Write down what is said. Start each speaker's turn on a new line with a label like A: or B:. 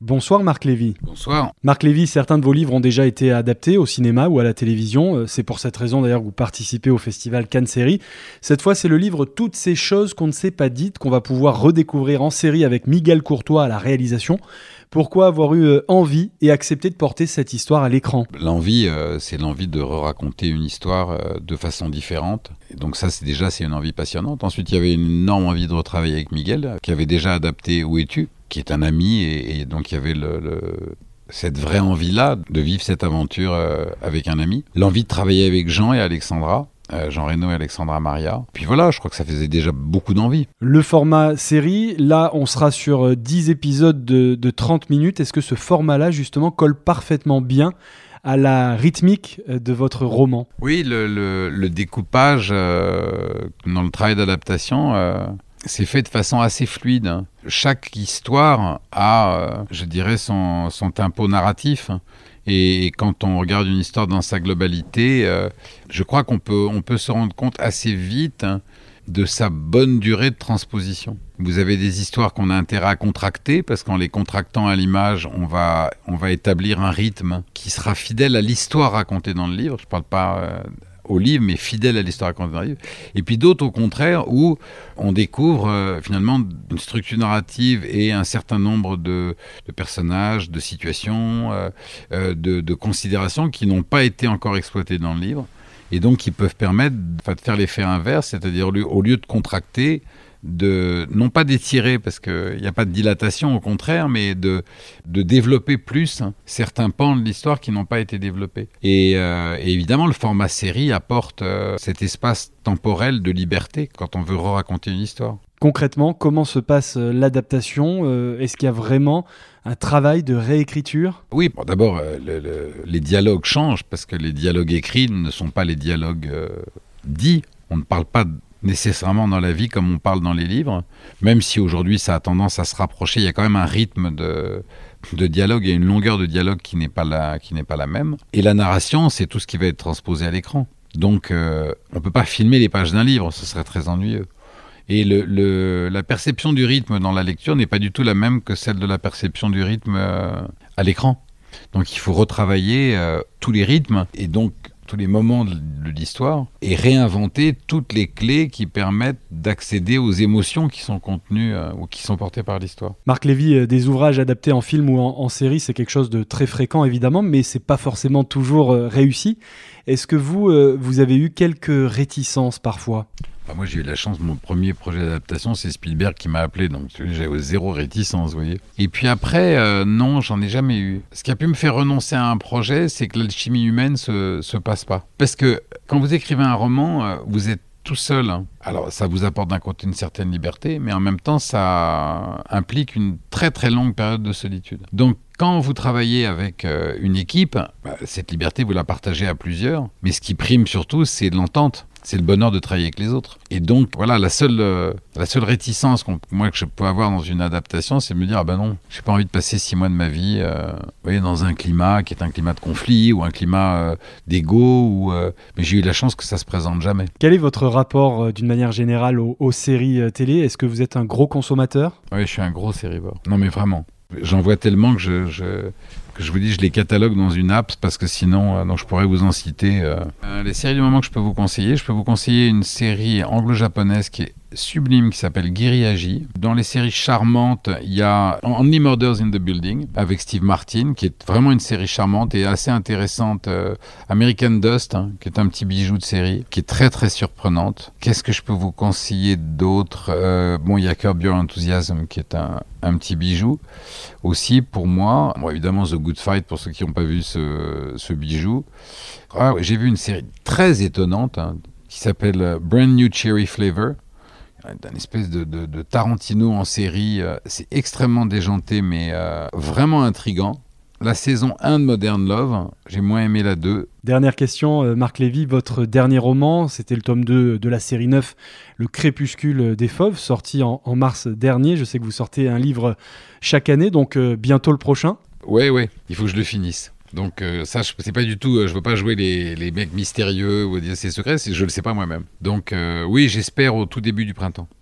A: Bonsoir Marc Lévy.
B: Bonsoir.
A: Marc Lévy, certains de vos livres ont déjà été adaptés au cinéma ou à la télévision. Euh, c'est pour cette raison d'ailleurs que vous participez au festival Cannes Série. Cette fois, c'est le livre Toutes ces choses qu'on ne s'est pas dites qu'on va pouvoir redécouvrir en série avec Miguel Courtois à la réalisation. Pourquoi avoir eu euh, envie et accepté de porter cette histoire à l'écran?
B: L'envie, euh, c'est l'envie de raconter une histoire de façon différente. Et donc ça, c'est déjà c'est une envie passionnante. Ensuite, il y avait une énorme envie de retravailler avec Miguel, qui avait déjà adapté Où es-tu? Qui est un ami, et, donc il y avait le, cette vraie envie-là de vivre cette aventure euh, avec un ami. L'envie de travailler avec Jean et Alexandra. Euh, Jean Reno et Alexandra Maria. Puis voilà, je crois que ça faisait déjà beaucoup d'envie.
A: Le format série, là, on sera sur 10 euh, épisodes de, 30 minutes. Est-ce que ce format-là, justement, colle parfaitement bien à la rythmique de votre roman?
B: Oui, le, découpage dans le travail d'adaptation c'est fait de façon assez fluide. Chaque histoire a, euh, je dirais, son, tempo narratif. Et quand on regarde une histoire dans sa globalité, euh, je crois qu'on peut, on peut se rendre compte assez vite de sa bonne durée de transposition. Vous avez des histoires qu'on a intérêt à contracter parce qu'en les contractant à l'image, on va, on va établir un rythme qui sera fidèle à l'histoire racontée dans le livre. Je ne parle pas euh, au livre, mais fidèle à l'histoire livre. Et puis d'autres, au contraire, où on découvre euh, finalement une structure narrative et un certain nombre de, personnages, de situations, euh, euh, de, considérations qui n'ont pas été encore exploitées dans le livre. Et donc qui peuvent permettre de faire l'effet inverse, c'est-à-dire au lieu de contracter, de non pas d'étirer parce qu'il n'y a pas de dilatation au contraire, mais de, de développer plus hein, certains pans de l'histoire qui n'ont pas été développés. Et, euh, évidemment, le format série apporte euh, cet espace temporel de liberté quand on veut raconter une histoire.
A: Concrètement, comment se passe euh, l'adaptation Est-ce qu'il y a vraiment un travail de réécriture?
B: Oui, d'abord, les dialogues changent parce que les dialogues écrits ne sont pas les dialogues dits. On ne parle pas nécessairement dans la vie comme on parle dans les livres, même si aujourd'hui ça a tendance à se rapprocher, il y a quand même un rythme de, dialogue et une longueur de dialogue qui n'est pas la, qui n'est pas la même. Et la narration, c'est tout ce qui va être transposé à l'écran. Donc euh, on ne peut pas filmer les pages d'un livre, ce serait très ennuyeux. Et la perception du rythme dans la lecture n'est pas du tout la même que celle de la perception du rythme euh, à l'écran. Donc il faut retravailler euh, tous les rythmes et donc tous les moments de l'histoire et réinventer toutes les clés qui permettent d'accéder aux émotions qui sont contenues euh, ou qui sont portées par l'histoire.
A: Marc Lévy, des ouvrages adaptés en film ou en, série, c'est quelque chose de très fréquent évidemment, mais c'est pas forcément toujours réussi. Est-ce que vous, vous avez eu quelques réticences parfois?
B: Bah, moi, j'ai eu la chance, mon premier projet d'adaptation, c'est Spielberg qui m'a appelé, donc j'avais zéro réticence, vous voyez. Et puis après, euh, non, j'en ai jamais eu. Ce qui a pu me faire renoncer à un projet, c'est que l'alchimie humaine se, se passe pas. Parce que quand vous écrivez un roman, euh, vous êtes tout seul. Hein. Alors, ça vous apporte d'un côté une certaine liberté, mais en même temps, ça implique une très très longue période de solitude. Donc, quand vous travaillez avec euh, une équipe, bah, cette liberté, vous la partagez à plusieurs, mais ce qui prime surtout, c'est l'entente c'est le bonheur de travailler avec les autres. Et donc, voilà, la seule, euh, la seule réticence que moi que je peux avoir dans une adaptation, c'est de me dire, ah ben non, j'ai pas envie de passer six mois de ma vie, euh, voyez, dans un climat qui est un climat de conflit ou un climat euh, d'égo, ou, mais j'ai eu la chance que ça se présente jamais.
A: Quel est votre rapport, d'une manière générale, aux, séries télé? Est-ce que vous êtes un gros consommateur?
B: Oui, je suis un gros sérivore. Non, mais vraiment. J'en vois tellement que je, je, je vous dis, je les catalogue dans une app parce que sinon, euh, je pourrais vous en citer. Euh. Euh, les séries du moment que je peux vous conseiller, je peux vous conseiller une série anglo-japonaise qui est sublime qui s'appelle Giriagi. Dans les séries charmantes, il y a Only Murders in the Building avec Steve Martin, qui est vraiment une série charmante et assez intéressante. American Dust, hein, qui est un petit bijou de série, qui est très très surprenante. Qu'est-ce que je peux vous conseiller d'autre Bon, il y a Curb Your Enthusiasm, qui est un, un petit bijou. Aussi, pour moi, évidemment, The Good Fight, pour ceux qui n'ont pas vu ce, bijou. J'ai vu une série très étonnante hein, qui s'appelle Brand New Cherry Flavor d'un espèce de, Tarantino en série. Euh, c'est extrêmement déjanté, mais euh, vraiment intrigant. La saison 1 de Modern Love, j'ai moins aimé la 2.
A: Dernière question, euh, Marc Lévy, votre dernier roman, c'était le tome 2 de la série 9, Le Crépuscule des Fauves, sorti en, mars dernier. Je sais que vous sortez un livre chaque année, donc bientôt le prochain.
B: Oui, oui, il faut que je le finisse. Donc euh, ça, c'est pas du tout. Euh, je veux pas jouer les, les mecs mystérieux ou dire ses secrets. Je le sais pas moi-même. Donc euh, oui, j'espère au tout début du printemps.